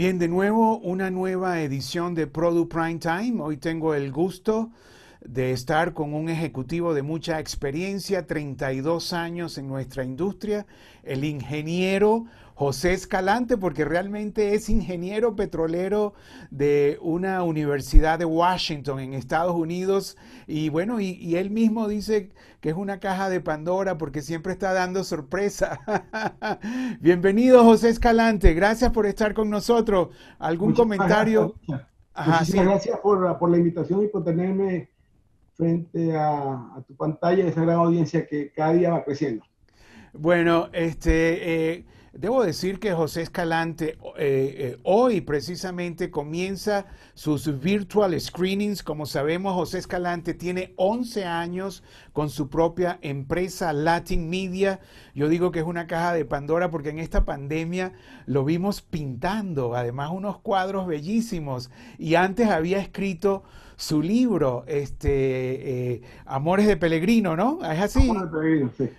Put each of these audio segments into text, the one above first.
Bien, de nuevo una nueva edición de Product Prime Time. Hoy tengo el gusto de estar con un ejecutivo de mucha experiencia, 32 años en nuestra industria, el ingeniero José Escalante, porque realmente es ingeniero petrolero de una universidad de Washington en Estados Unidos. Y bueno, y, él mismo dice que es una caja de Pandora porque siempre está dando sorpresa. Bienvenido José Escalante, gracias por estar con nosotros. ¿Algún comentario? Gracias, gracias por, la invitación y por tenerme frente a, tu pantalla, esa gran audiencia que cada día va creciendo. Bueno, este... Eh, Debo decir que José Escalante eh, eh, hoy precisamente comienza sus virtual screenings. Como sabemos, José Escalante tiene 11 años con su propia empresa Latin Media. Yo digo que es una caja de Pandora porque en esta pandemia lo vimos pintando, además unos cuadros bellísimos. Y antes había escrito su libro, este, eh, Amores de Peregrino, ¿no? Es así. Amores de Peregrino, sí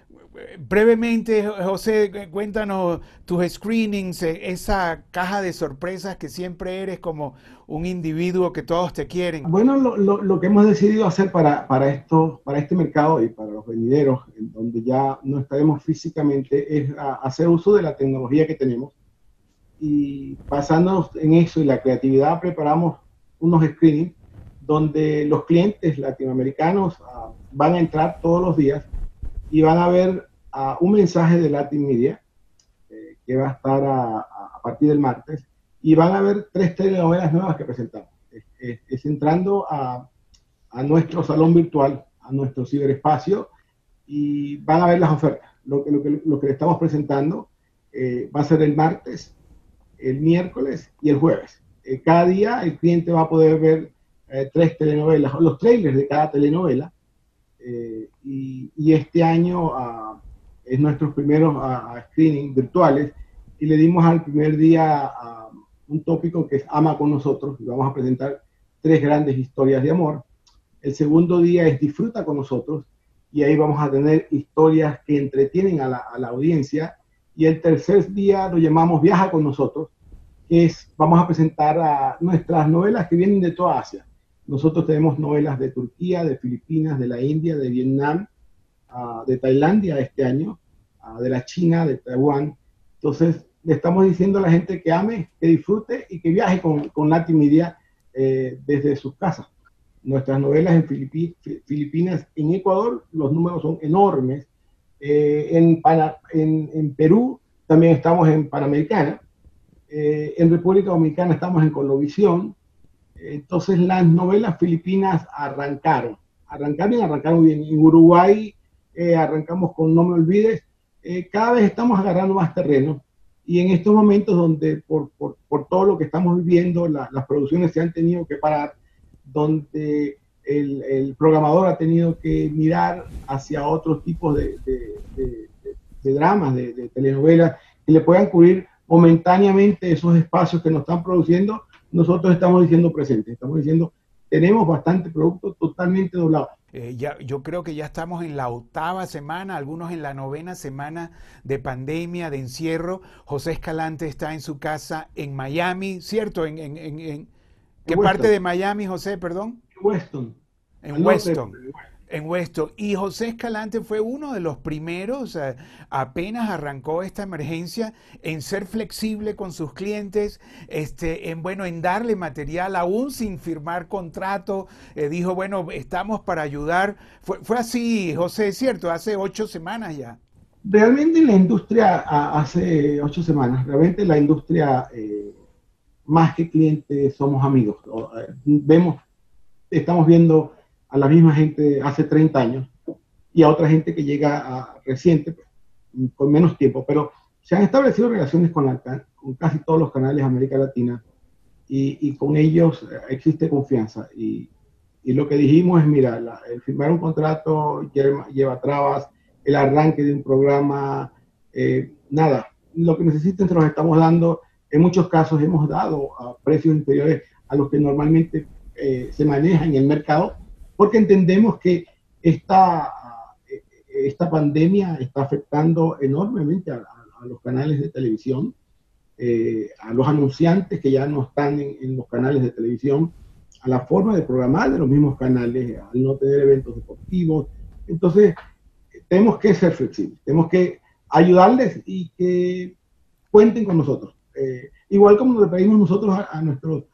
brevemente, José, cuéntanos tus screenings, eh, esa caja de sorpresas que siempre eres como un individuo que todos te quieren. Bueno, lo, que hemos decidido hacer para, para, esto, para este mercado y para los venideros, en donde ya no estaremos físicamente, es hacer uso de la tecnología que tenemos. Y basándonos en eso y la creatividad, preparamos unos screenings donde los clientes latinoamericanos ah, van a entrar todos los días y van a ver un mensaje de Latin Media eh, que va a estar a, partir del martes y van a ver tres telenovelas nuevas que presentamos. Es, entrando a, nuestro salón virtual, a nuestro ciberespacio y van a ver las ofertas. Lo que, lo que, le estamos presentando eh, va a ser el martes, el miércoles y el jueves. Eh, cada día el cliente va a poder ver tres telenovelas, los trailers de cada telenovela eh, y, este año ah, es nuestros primeros uh, screening virtuales y le dimos al primer día un tópico que es Ama con nosotros y vamos a presentar tres grandes historias de amor. El segundo día es Disfruta con nosotros y ahí vamos a tener historias que entretienen a la, audiencia. Y el tercer día lo llamamos Viaja con nosotros, que es, vamos a presentar nuestras novelas que vienen de toda Asia. Nosotros tenemos novelas de Turquía, de Filipinas, de la India, de Vietnam, ah, de Tailandia este año, ah, de la China, de Taiwán. Entonces, le estamos diciendo a la gente que ame, que disfrute y que viaje con, con Latin Media eh, desde sus casas. Nuestras novelas en Filipinas, en Ecuador, los números son enormes. Eh, en, en, en, Perú también estamos en Panamericana. Eh, en República Dominicana estamos en Colovisión. Entonces las novelas filipinas arrancaron, arrancaron y arrancaron bien. En Uruguay eh, arrancamos con No me olvides. Eh, cada vez estamos agarrando más terreno y en estos momentos donde por, por, por todo lo que estamos viviendo, las producciones se han tenido que parar, donde el, programador ha tenido que mirar hacia otros tipos de, de, de, de dramas, de, telenovelas, que le puedan cubrir momentáneamente esos espacios que nos están produciendo nosotros estamos diciendo presente, estamos diciendo tenemos bastante producto totalmente doblado. Eh, ya, yo creo que ya estamos en la octava semana, algunos en la novena semana de pandemia, de encierro. José Escalante está en su casa en Miami, ¿cierto? ¿En, en, en, qué parte de Miami, José, perdón? Weston. En Weston en Weston. Y José Escalante fue uno de los primeros, eh, apenas arrancó esta emergencia, en ser flexible con sus clientes, este, en, bueno, en darle material aún sin firmar contrato. Eh, dijo, bueno, estamos para ayudar. Fue, fue así, José, ¿cierto? Hace ocho semanas ya. Realmente la industria, hace ocho semanas, realmente la industria, eh, más que clientes, somos amigos. Vemos, estamos viendo a la misma gente hace 30 años y a otra gente que llega a reciente, pues, con menos tiempo, pero se han establecido relaciones con, con casi todos los canales de América Latina y, con ellos eh, existe confianza. Y, y, lo que dijimos es, mira, el firmar un contrato lleva, trabas, el arranque de un programa, eh, nada, lo que necesiten se los estamos dando. En muchos casos hemos dado a precios inferiores a los que normalmente eh, se maneja en el mercado porque entendemos que esta, esta pandemia está afectando enormemente a, los canales de televisión. eh, a los anunciantes que ya no están en, los canales de televisión, a la forma de programar de los mismos canales, al no tener eventos deportivos. Entonces, tenemos que ser flexibles, tenemos que ayudarles y que cuenten con nosotros. Eh, igual como le pedimos nosotros a, nuestros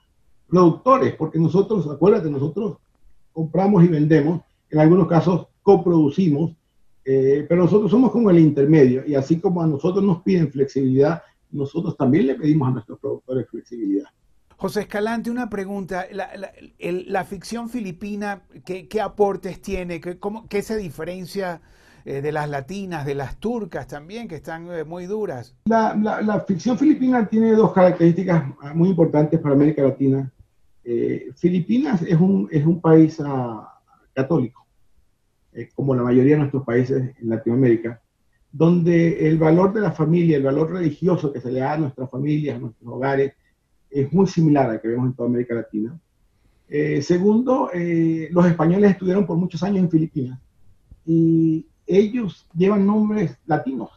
productores, porque nosotros, acuérdate, nosotros compramos y vendemos, en algunos casos coproducimos, eh, pero nosotros somos como el intermedio y así como a nosotros nos piden flexibilidad, nosotros también le pedimos a nuestros productores flexibilidad. José Escalante, una pregunta. La, ficción filipina, ¿qué, aportes tiene? ¿Qué, cómo, ¿Qué se diferencia eh, de las latinas, de las turcas también, que están eh, muy duras? La, ficción filipina tiene dos características muy importantes para América Latina. Filipinas es un, es un país ah, católico. Eh, como la mayoría de nuestros países en Latinoamérica, donde el valor de la familia, el valor religioso que se le da a nuestras familias, a nuestros hogares, es muy similar al que vemos en toda América Latina. Eh, segundo, eh, los españoles estuvieron por muchos años en Filipinas y ellos llevan nombres latinos.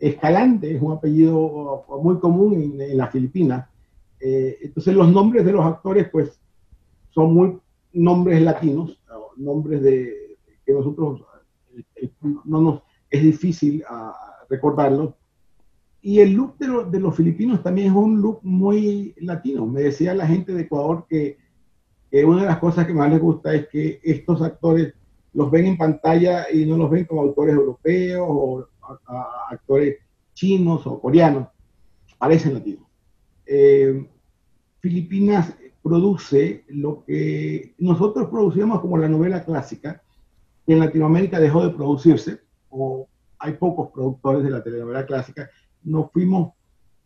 Escalante es un apellido muy común en, en las Filipinas. Entonces los nombres de los actores pues son muy nombres latinos nombres de que nosotros eh, no nos es difícil uh, recordarlos. Y el look de, de, los filipinos también es un look muy latino. Me decía la gente de Ecuador que, que, una de las cosas que más les gusta es que estos actores los ven en pantalla y no los ven como autores europeos o actores chinos o coreanos. Parecen latinos. Eh, Filipinas produce lo que nosotros producíamos como la novela clásica, que en Latinoamérica dejó de producirse, o hay pocos productores de la telenovela clásica, nos fuimos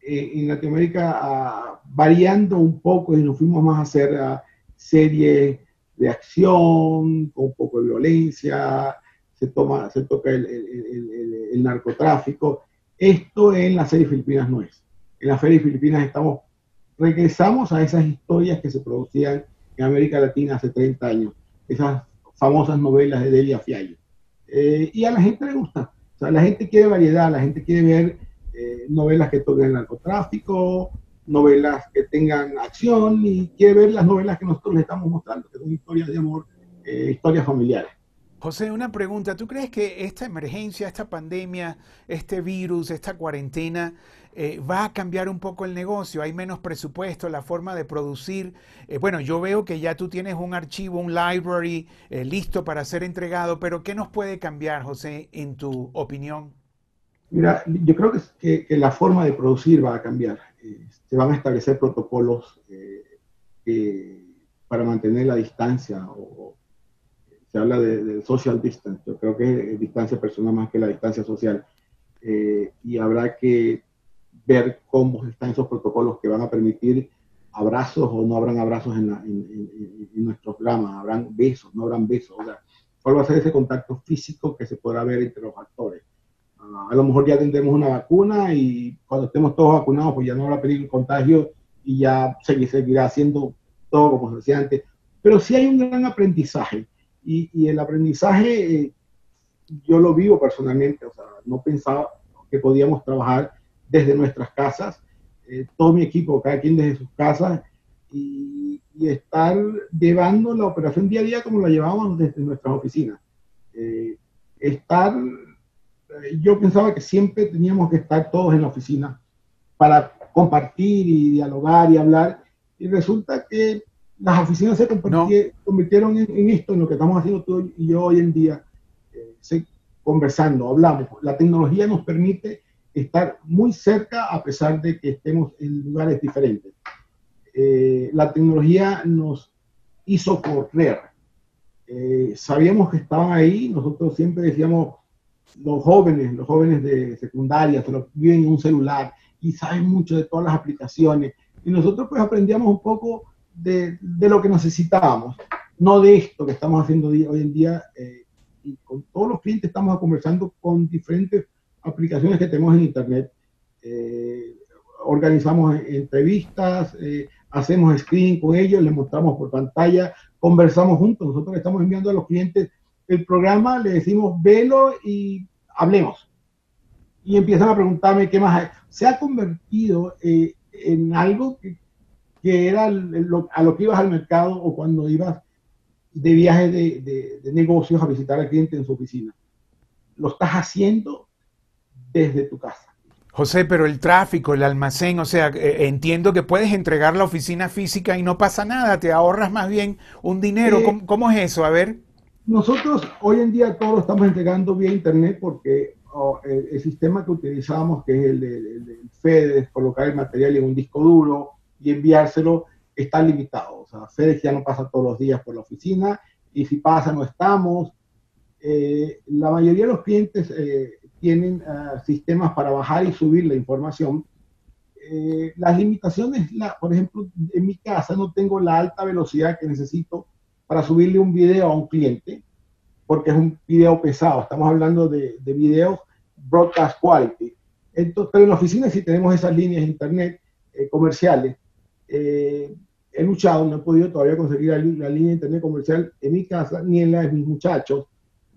eh, en Latinoamérica variando un poco y nos fuimos más a hacer series de acción, con un poco de violencia, se, toca el, el narcotráfico. Esto en la serie Filipinas no es. En la serie Filipinas estamos regresamos a esas historias que se producían en América Latina hace 30 años, esas famosas novelas de Delia Fiallo. Eh, y a la gente le gusta, o sea, la gente quiere variedad, la gente quiere ver eh, novelas que toquen el narcotráfico, novelas que tengan acción y quiere ver las novelas que nosotros le estamos mostrando, que son historias de amor, eh, historias familiares. José, una pregunta. ¿Tú crees que esta emergencia, esta pandemia, este virus, esta cuarentena eh, va a cambiar un poco el negocio? ¿Hay menos presupuesto, la forma de producir? Eh, bueno, yo veo que ya tú tienes un archivo, un library eh, listo para ser entregado, pero ¿qué nos puede cambiar, José, en tu opinión? Mira, yo creo que, la forma de producir va a cambiar. se van a establecer protocolos para mantener la distancia se habla de, social distance, yo creo que es distancia personal más que la distancia social, y habrá que ver cómo están esos protocolos que van a permitir abrazos o no habrán abrazos en, en, nuestros programas, habrán besos, no habrán besos, o sea, cuál va a ser ese contacto físico que se podrá ver entre los actores. Ah, a lo mejor ya tendremos una vacuna y cuando estemos todos vacunados, pues ya no habrá peligro de contagio y ya seguirá haciendo todo como se decía antes. Pero sí hay un gran aprendizaje y, el aprendizaje, eh, yo lo vivo personalmente, o sea, no pensaba que podíamos trabajar desde nuestras casas, eh, todo mi equipo, cada quien desde sus casas, y, estar llevando la operación día a día como la llevábamos desde nuestras oficinas. Eh, estar, yo pensaba que siempre teníamos que estar todos en la oficina para compartir y dialogar y hablar, y resulta que las oficinas se convirtieron en, esto, en lo que estamos haciendo tú y yo hoy en día, eh, conversando, hablamos. La tecnología nos permite estar muy cerca a pesar de que estemos en lugares diferentes. Eh, la tecnología nos hizo correr. Eh, sabíamos que estaban ahí, nosotros siempre decíamos, los jóvenes, los jóvenes de secundaria, se viven en un celular y saben mucho de todas las aplicaciones. Y nosotros pues aprendíamos un poco de, lo que necesitábamos, no de esto que estamos haciendo hoy en día. Eh, y con todos los clientes estamos conversando con diferentes aplicaciones que tenemos en Internet. Eh, organizamos entrevistas, eh, hacemos screening con ellos, les mostramos por pantalla, conversamos juntos. Nosotros estamos enviando a los clientes el programa, le decimos velo y hablemos. y empiezan a preguntarme qué más hay. Se ha convertido eh, en algo que, que era a lo que ibas al mercado o cuando ibas de viaje de, de, negocios a visitar al cliente en su oficina. Lo estás haciendo desde tu casa. José, pero el tráfico, el almacén, o sea, eh, entiendo que puedes entregar la oficina física y no pasa nada, te ahorras más bien un dinero. Eh, ¿Cómo, es eso? A ver. Nosotros hoy en día todo lo estamos entregando vía internet porque oh, el, sistema que utilizamos, que es el, el, FEDES, colocar el material en un disco duro y enviárselo, está limitado. O sea, FedEx ya no pasa todos los días por la oficina y si pasa no estamos. Eh, la mayoría de los clientes eh, tienen ah, sistemas para bajar y subir la información. Eh, las limitaciones, la, por ejemplo, en mi casa no tengo la alta velocidad que necesito para subirle un video a un cliente, porque es un video pesado. Estamos hablando de, de videos broadcast quality. Entonces, pero en la oficina sí tenemos esas líneas de internet comerciales. Eh, he luchado, no he podido todavía conseguir la, línea de internet comercial en mi casa ni en la de mis muchachos,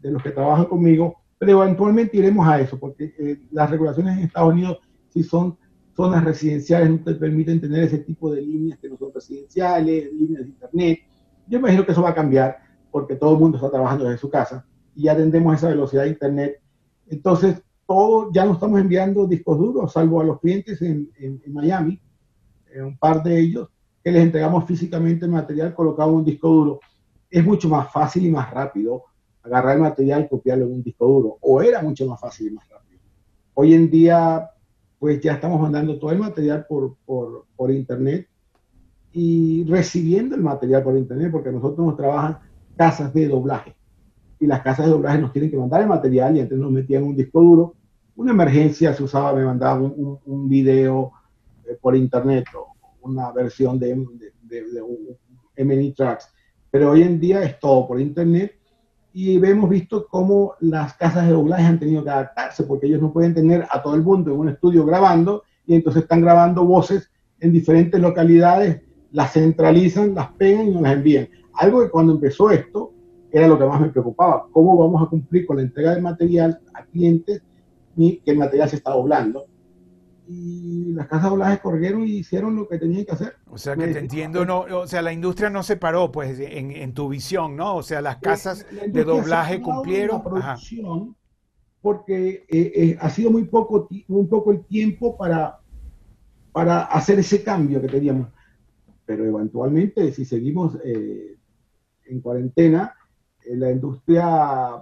de los que trabajan conmigo, pero eventualmente iremos a eso, porque eh, las regulaciones en Estados Unidos, si son zonas residenciales, no te permiten tener ese tipo de líneas que no son residenciales, líneas de internet. Yo imagino que eso va a cambiar, porque todo el mundo está trabajando desde su casa y ya tendremos esa velocidad de internet. Entonces, todo, ya no estamos enviando discos duros, salvo a los clientes en, en, en Miami, en un par de ellos, que les entregamos físicamente el material colocado en un disco duro. Es mucho más fácil y más rápido agarrar el material copiarlo en un disco duro. O era mucho más fácil y más rápido. Hoy en día, pues ya estamos mandando todo el material por, por, por internet y recibiendo el material por internet, porque nosotros nos trabajan casas de doblaje. Y las casas de doblaje nos tienen que mandar el material y entonces nos metían un disco duro. Una emergencia se usaba, me mandaban un, un, video eh, por internet o una versión de, de, de, MNI Tracks. Pero hoy en día es todo por internet y hemos visto cómo las casas de doblaje han tenido que adaptarse porque ellos no pueden tener a todo el mundo en un estudio grabando y entonces están grabando voces en diferentes localidades, las centralizan, las pegan y las envían. Algo que cuando empezó esto era lo que más me preocupaba, cómo vamos a cumplir con la entrega del material a clientes y que el material se está doblando y las casas de doblaje corrieron y hicieron lo que tenían que hacer. O sea que te entiendo, no, o sea, la industria no se paró, pues, en, en tu visión, ¿no? O sea, las casas de doblaje cumplieron. La producción porque eh, eh, ha sido muy poco, muy poco el tiempo para, para hacer ese cambio que teníamos. Pero eventualmente, si seguimos eh, en cuarentena, la industria,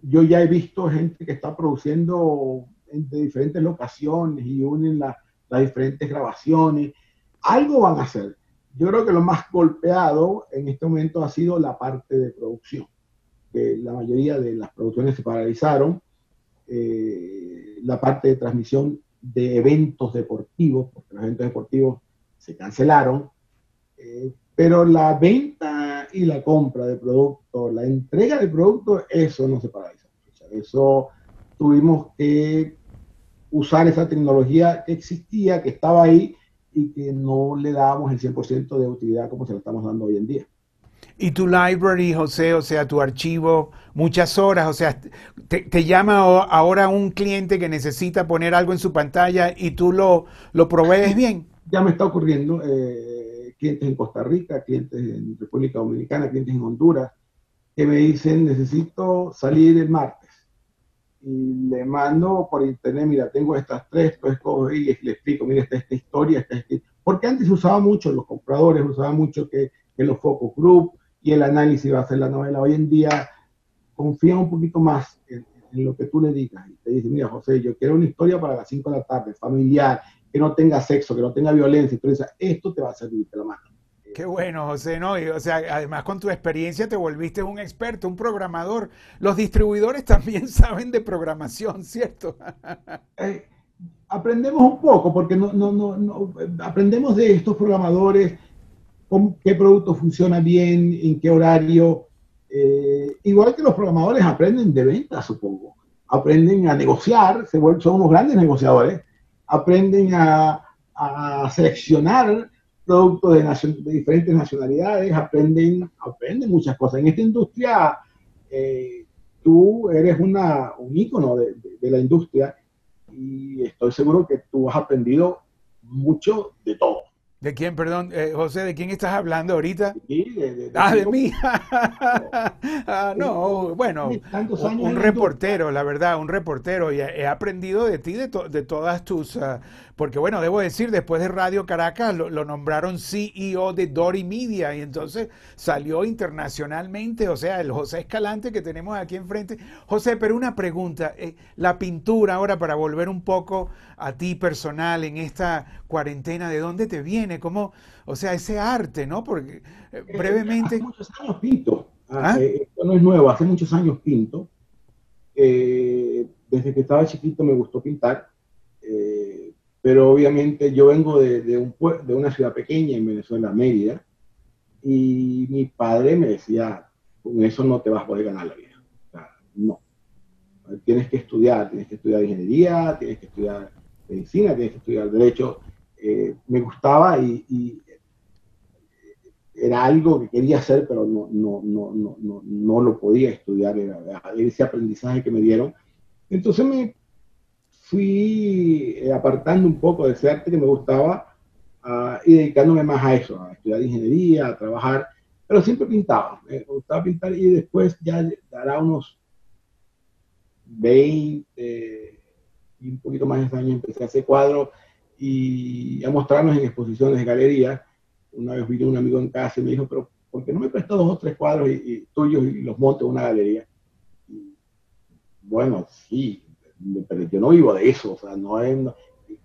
yo ya he visto gente que está produciendo de diferentes locaciones y unen las diferentes grabaciones. Algo van a hacer. Yo creo que lo más golpeado en este momento ha sido la parte de producción. Que la mayoría de las producciones se paralizaron. Eh, la parte de transmisión de eventos deportivos, porque los eventos deportivos se cancelaron. Eh, pero la venta y la compra de productos, la entrega de productos, eso no se paralizó. eso tuvimos que usar esa tecnología que existía, que estaba ahí y que no le dábamos el 100% de utilidad como se lo estamos dando hoy en día. Y tu library, José, o sea, tu archivo, muchas horas, o sea, te, llama ahora un cliente que necesita poner algo en su pantalla y tú lo, lo provees bien. Ya me está ocurriendo, eh, clientes en Costa Rica, clientes en República Dominicana, clientes en Honduras, que me dicen, necesito salir el martes y le mando por internet, mira, tengo estas tres, pues y le explico, mira, esta, esta historia, esta, esta, porque antes usaba mucho, los compradores usaban mucho que, que los focus group y el análisis iba a hacer la novela. Hoy en día confían un poquito más en, lo que tú le digas y te dicen, mira, José, yo quiero una historia para las 5 de la tarde, familiar, que no tenga sexo, que no tenga violencia, entonces esto te va a servir, te lo mando. Qué bueno, José, ¿no? o sea, además con tu experiencia te volviste un experto, un programador. Los distribuidores también saben de programación, ¿cierto? Eh, aprendemos un poco, porque no, no, no, aprendemos de estos programadores, cómo, qué producto funciona bien, en qué horario. Eh, igual que los programadores aprenden de venta, supongo. Aprenden a negociar, se vuelven, son unos grandes negociadores. Aprenden a seleccionar productos de, diferentes nacionalidades, aprenden, aprenden muchas cosas. En esta industria, eh, tú eres una, un ícono de, la industria y estoy seguro que tú has aprendido mucho de todo. ¿De quién, perdón, eh, José, de quién estás hablando ahorita? Sí, de, de, ah, de mí. ah, no, bueno, un, un reportero, la verdad, un reportero. Y he aprendido de ti, de, to, de todas tus... Uh, porque bueno, debo decir, después de Radio Caracas lo, lo, nombraron CEO de Dory Media y entonces salió internacionalmente, o sea, el José Escalante que tenemos aquí enfrente. José, pero una pregunta, eh, la pintura ahora para volver un poco a ti personal en esta cuarentena, ¿de dónde te viene? ¿Cómo, o sea, ese arte, ¿no? Porque eh, brevemente... Hace muchos años pinto. ¿Ah? Eh, esto no es nuevo, hace muchos años pinto. Eh, desde que estaba chiquito me gustó pintar. Eh, pero obviamente yo vengo de, de, un, de, una ciudad pequeña en Venezuela, Mérida, y mi padre me decía, con eso no te vas a poder ganar la vida. O sea, no. Tienes que estudiar, tienes que estudiar ingeniería, tienes que estudiar medicina, tienes que estudiar derecho. Eh, me gustaba y, y, era algo que quería hacer, pero no, no, no, no, no, lo podía estudiar, era, ese aprendizaje que me dieron. Entonces me fui eh, apartando un poco de ese arte que me gustaba uh, y dedicándome más a eso, a estudiar ingeniería, a trabajar, pero siempre pintaba, me gustaba pintar y después ya dará unos 20 y un poquito más de años empecé a hacer cuadros y a mostrarnos en exposiciones de galerías. Una vez vino un amigo en casa y me dijo, pero ¿por qué no me prestas dos o tres cuadros tuyos y los monto en una galería? Bueno, sí, pero yo no vivo de eso, o sea, no es,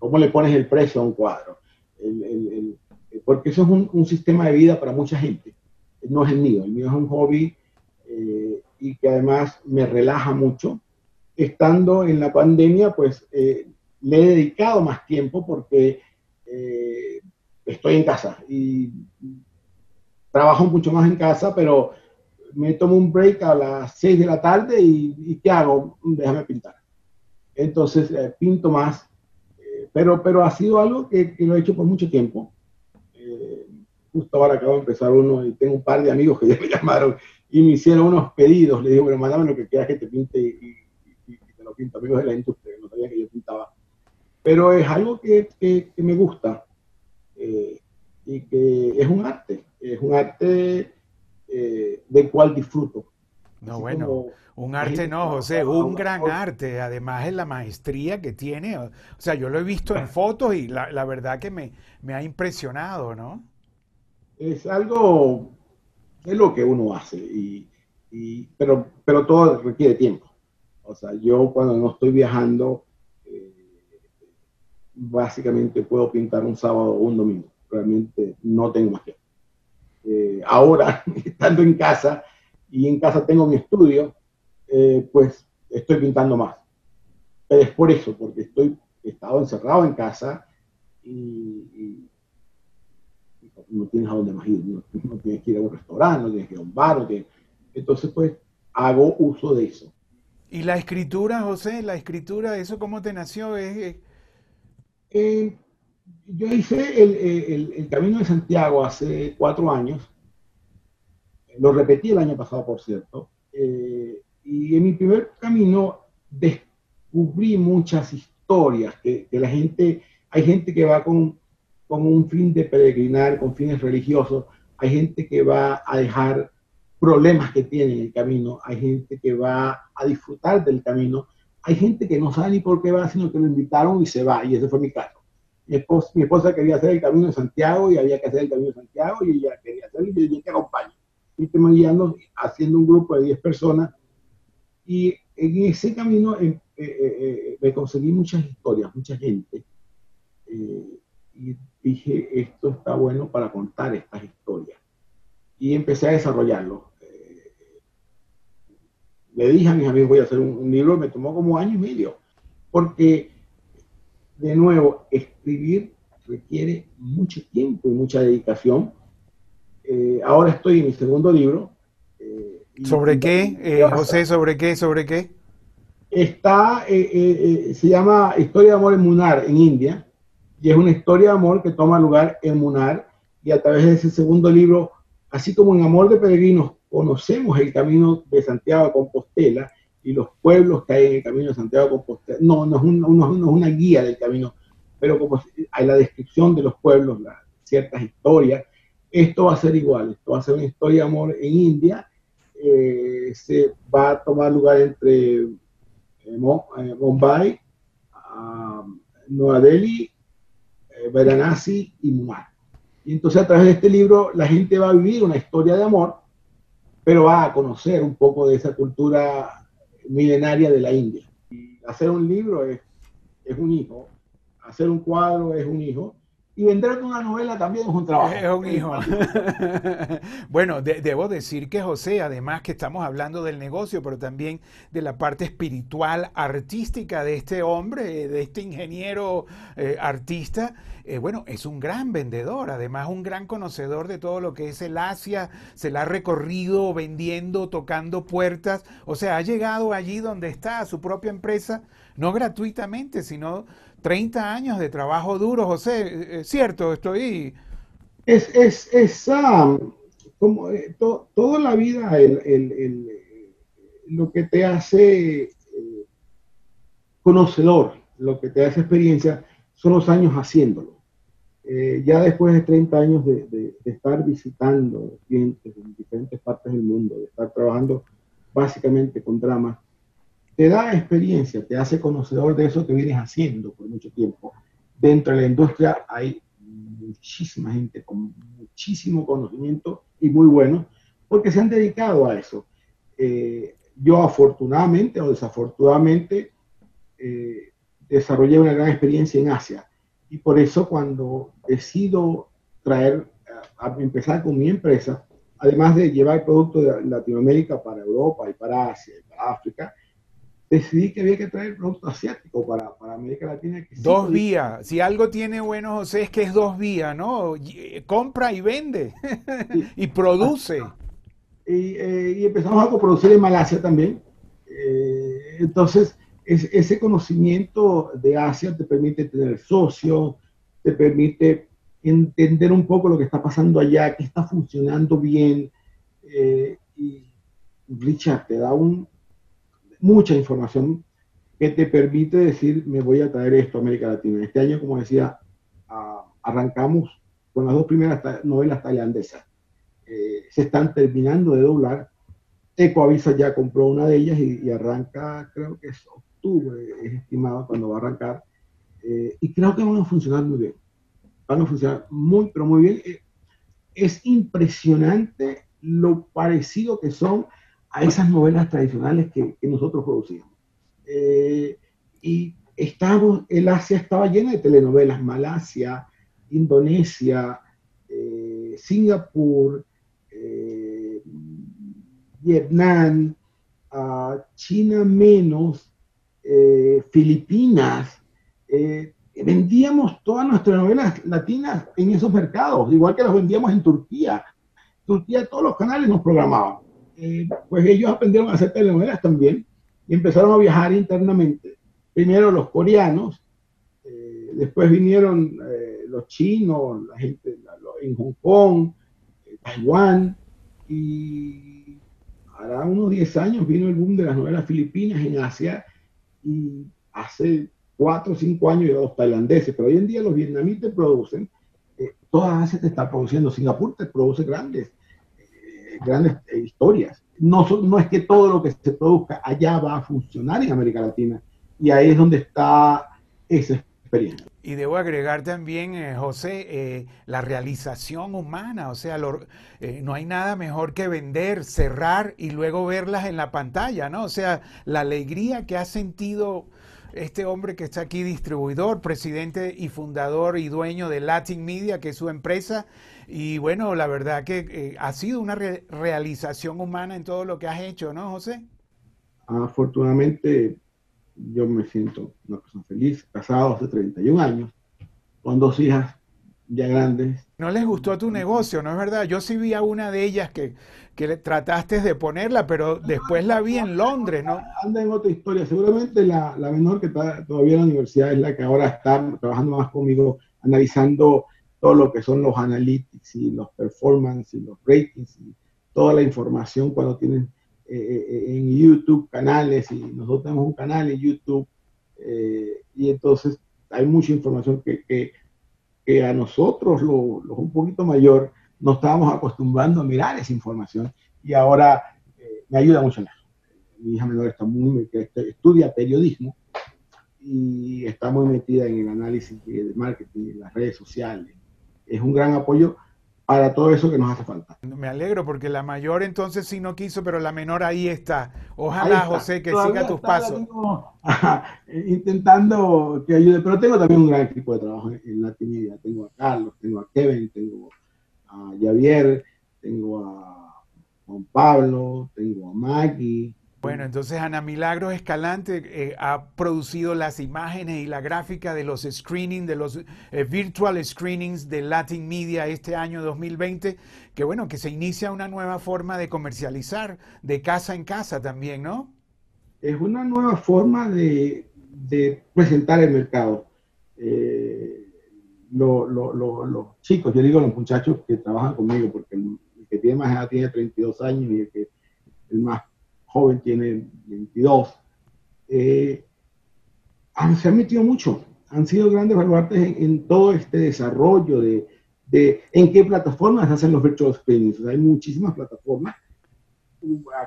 ¿cómo le pones el precio a un cuadro? El, el, porque eso es un, un, sistema de vida para mucha gente, no es el mío, el mío es un hobby eh, y que además me relaja mucho. Estando en la pandemia, pues eh, le he dedicado más tiempo porque eh, estoy en casa y trabajo mucho más en casa, pero me tomo un break a las 6 de la tarde y, ¿qué hago? Déjame pintar entonces eh, pinto más, eh, pero, pero ha sido algo que, que, lo he hecho por mucho tiempo. Eh, justo ahora acabo de empezar uno y tengo un par de amigos que ya me llamaron y me hicieron unos pedidos. Le digo, bueno, mándame lo que quieras que te pinte y, y, y te lo pinto. Amigos de la industria, no sabía que yo pintaba. Pero es algo que, que, que me gusta eh, y que es un arte, es un arte eh, del cual disfruto. No, Así bueno. Un arte no, José, un gran arte. Además es la maestría que tiene. O sea, yo lo he visto en fotos y la, la verdad que me, me, ha impresionado, ¿no? Es algo, es lo que uno hace, y, y, pero, pero todo requiere tiempo. O sea, yo cuando no estoy viajando, básicamente puedo pintar un sábado o un domingo. Realmente no tengo más tiempo. Eh, ahora, estando en casa, y en casa tengo mi estudio, eh, pues estoy pintando más. Pero es por eso, porque estoy, he estado encerrado en casa y, y, no tienes a dónde más ir, no, no, tienes que ir a un restaurante, no tienes que ir a un bar, no tienes, entonces pues hago uso de eso. ¿Y la escritura, José? ¿La escritura, eso cómo te nació? Eh, yo hice el, el, el, Camino de Santiago hace cuatro años, lo repetí el año pasado, por cierto, eh, y en mi primer camino descubrí muchas historias que, que, la gente, hay gente que va con, con un fin de peregrinar, con fines religiosos, hay gente que va a dejar problemas que tiene en el camino, hay gente que va a disfrutar del camino, hay gente que no sabe ni por qué va, sino que lo invitaron y se va, y ese fue mi caso. Mi esposa, mi esposa quería hacer el camino de Santiago y había que hacer el camino de Santiago y ella quería hacerlo y yo te acompaño. Y te guiando haciendo un grupo de 10 personas y en ese camino eh, eh, eh, me conseguí muchas historias, mucha gente. Eh, y dije, esto está bueno para contar estas historias. Y empecé a desarrollarlo. Eh, le dije a mis amigos, voy a hacer un, un libro, me tomó como año y medio. Porque, de nuevo, escribir requiere mucho tiempo y mucha dedicación. Eh, ahora estoy en mi segundo libro, ¿Sobre qué, eh, José? ¿Sobre qué? ¿Sobre qué? Está, eh, eh, se llama Historia de Amor en Munar, en India, y es una historia de amor que toma lugar en Munar, y a través de ese segundo libro, así como en Amor de Peregrinos, conocemos el camino de Santiago a Compostela, y los pueblos que hay en el camino de Santiago de Compostela. No, no es, una guía del camino, pero como hay la descripción de los pueblos, ciertas historias, esto va a ser igual, esto va a ser una historia de amor en India, eh, se va a tomar lugar entre eh, eh, Bombay, Nueva Delhi, Varanasi y Mumbai. Y entonces a través de este libro la gente va a vivir una historia de amor, pero va a conocer un poco de esa cultura milenaria de la India. Hacer un libro es un hijo, hacer un cuadro es un hijo, y vender una novela también es un trabajo. Es un hijo. bueno, debo decir que José, además que estamos hablando del negocio, pero también de la parte espiritual, artística de este hombre, de este ingeniero eh, artista, eh, bueno, es un gran vendedor, además un gran conocedor de todo lo que es el Asia, se la ha recorrido vendiendo, tocando puertas, o sea, ha llegado allí donde está, a su propia empresa, no gratuitamente, sino 30 años de trabajo duro, José, ¿es cierto? Estoy... Es, es, es como eh, toda la vida lo que te hace eh, conocedor, lo que te hace experiencia, son los años haciéndolo. Eh, ya después de 30 años de, de, estar visitando clientes en diferentes partes del mundo, de estar trabajando básicamente con dramas, te da experiencia, te hace conocedor de eso que vienes haciendo por mucho tiempo. Dentro de la industria hay muchísima gente con muchísimo conocimiento y muy bueno, porque se han dedicado a eso. Eh, yo afortunadamente o desafortunadamente eh, desarrollé una gran experiencia en Asia y por eso cuando decido traer, a, empezar con mi empresa, además de llevar productos de Latinoamérica para Europa y para Asia y para África, decidí que había que traer producto asiático para, para América Latina. dos vías. Si algo tiene bueno, José, es que es dos vías, ¿no? Eh, compra y vende y produce. Y, eh, y, empezamos a coproducir en Malasia también. Eh, entonces, es, ese conocimiento de Asia te permite tener socios, te permite entender un poco lo que está pasando allá, que está funcionando bien. y Richard te da un, mucha información que te permite decir, me voy a traer esto a América Latina. Este año, como decía, arrancamos con las dos primeras novelas tailandesas. Eh, se están terminando de doblar. Ecoavisa ya compró una de ellas y, arranca, creo que es octubre, es estimado cuando va a arrancar. Eh, y creo que van a funcionar muy bien. Van a funcionar muy, pero muy bien. Eh, es impresionante lo parecido que son a esas novelas tradicionales que, nosotros producíamos. Eh, y estábamos, el Asia estaba llena de telenovelas, Malasia, Indonesia, eh, Singapur, eh, Vietnam, ah, China menos, Filipinas. vendíamos todas nuestras novelas latinas en esos mercados, igual que las vendíamos en Turquía. Turquía, todos los canales nos programaban. Eh, pues ellos aprendieron a hacer telenovelas también y empezaron a viajar internamente. Primero los coreanos, eh, después vinieron eh, los chinos, la gente en Hong Kong, Taiwán, y hará unos 10 años vino el boom de las novelas filipinas en Asia y hace 4 o 5 años ya los tailandeses, pero hoy en día los vietnamitas producen, toda Asia te está produciendo, Singapur te produce grandes grandes eh, historias. No, no es que todo lo que se produzca allá va a funcionar en América Latina. Y ahí es donde está esa experiencia. Y debo agregar también, eh, José, eh, la realización humana. O sea, no hay nada mejor que vender, cerrar y luego verlas en la pantalla, ¿no? O sea, la alegría que ha sentido este hombre que está aquí, distribuidor, presidente y fundador y dueño de Latin Media, que es su empresa, y bueno, la verdad que eh, ha sido una realización humana en todo lo que has hecho, ¿no, José? Afortunadamente, yo me siento una persona feliz, casado hace 31 años, con dos hijas ya grandes. No les gustó tu negocio, ¿no es verdad? Yo sí vi a una de ellas que, que trataste de ponerla, pero después la vi en Londres, ¿no? Anda en otra historia. Seguramente la, la menor que está todavía en la universidad es la que ahora está trabajando más conmigo, analizando todo lo que son los analytics y los performance y los ratings y toda la información cuando tienen en YouTube canales y nosotros tenemos un canal en YouTube y entonces hay mucha información que, que, que a nosotros, los, los, un poquito mayor, no estábamos acostumbrando a mirar esa información y ahora me ayuda mucho en eso. Mi hija menor está muy, que estudia periodismo y está muy metida en el análisis de marketing, en las redes sociales. Es un gran apoyo para todo eso que nos hace falta. Me alegro porque la mayor entonces sí no quiso, pero la menor ahí está. Ojalá, José, que siga tus pasos. intentando que ayude, pero tengo también un gran equipo de trabajo en, la Media. Tengo a Carlos, tengo a Kevin, tengo a Javier, tengo a Juan Pablo, tengo a Maggie, bueno, entonces Ana Milagros Escalante eh, ha producido las imágenes y la gráfica de los screenings, de los eh, virtual screenings de Latin Media este año 2020, que bueno, que se inicia una nueva forma de comercializar de casa en casa también, ¿no? Es una nueva forma de, presentar el mercado. Eh, los chicos, yo digo los muchachos que trabajan conmigo, porque el, que tiene más edad tiene 32 años y el que el más joven tiene 22, eh, han, se han metido mucho, han sido grandes baluartes en, todo este desarrollo de, de, en qué plataformas hacen los virtual screenings. hay muchísimas plataformas.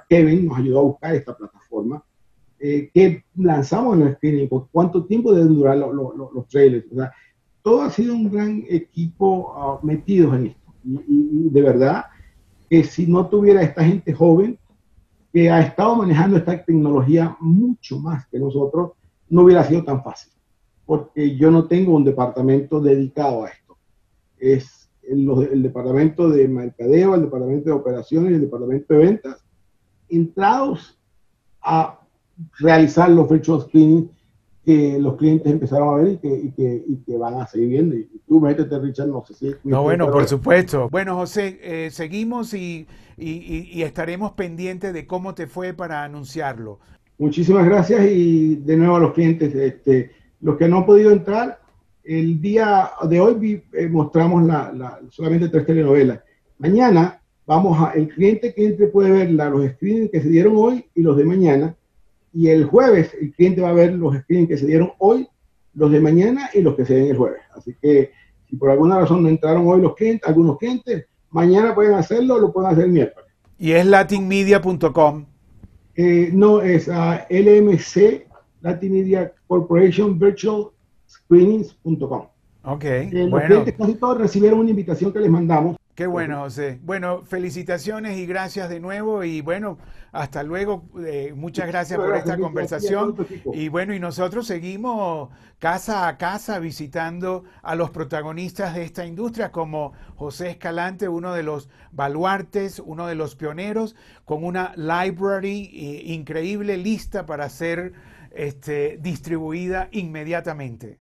Kevin nos ayudó a buscar esta plataforma. Eh, ¿Qué lanzamos en el screening? ¿Cuánto tiempo deben durar los trailers? O sea, todo ha sido un gran equipo uh, metidos en esto. Y, y, de verdad que si no tuviera esta gente joven, que ha estado manejando esta tecnología mucho más que nosotros, no hubiera sido tan fácil, porque yo no tengo un departamento dedicado a esto. Es el, departamento de mercadeo, el departamento de operaciones el departamento de ventas, entrados a realizar los virtual screening que los clientes empezaron a ver y que, y que, van a seguir viendo. Y tú métete, Richard, no sé si... No, bueno, por supuesto. Bueno, José, eh, seguimos y, y, estaremos pendientes de cómo te fue para anunciarlo. Muchísimas gracias y de nuevo a los clientes, este, los que no han podido entrar, el día de hoy eh, mostramos la, solamente tres telenovelas. Mañana vamos a, el cliente que entre puede ver los screenings que se dieron hoy y los de mañana y el jueves el cliente va a ver los screenings que se dieron hoy, los de mañana y los que se den el jueves. Así que si por alguna razón no entraron hoy los clientes, algunos clientes, mañana pueden hacerlo, lo pueden hacer el miércoles. ¿Y es latinmedia.com? Eh, no, es a LMC, Latin Media Corporation Virtual Screenings.com. Ok. Eh, los clientes casi todos recibieron una invitación que les mandamos Qué bueno, José. Bueno, felicitaciones y gracias de nuevo. Y bueno, hasta luego. Eh, muchas gracias por esta conversación. Y bueno, y nosotros seguimos casa a casa visitando a los protagonistas de esta industria, como José Escalante, uno de los baluartes, uno de los pioneros, con una library eh, increíble lista para ser este, distribuida inmediatamente.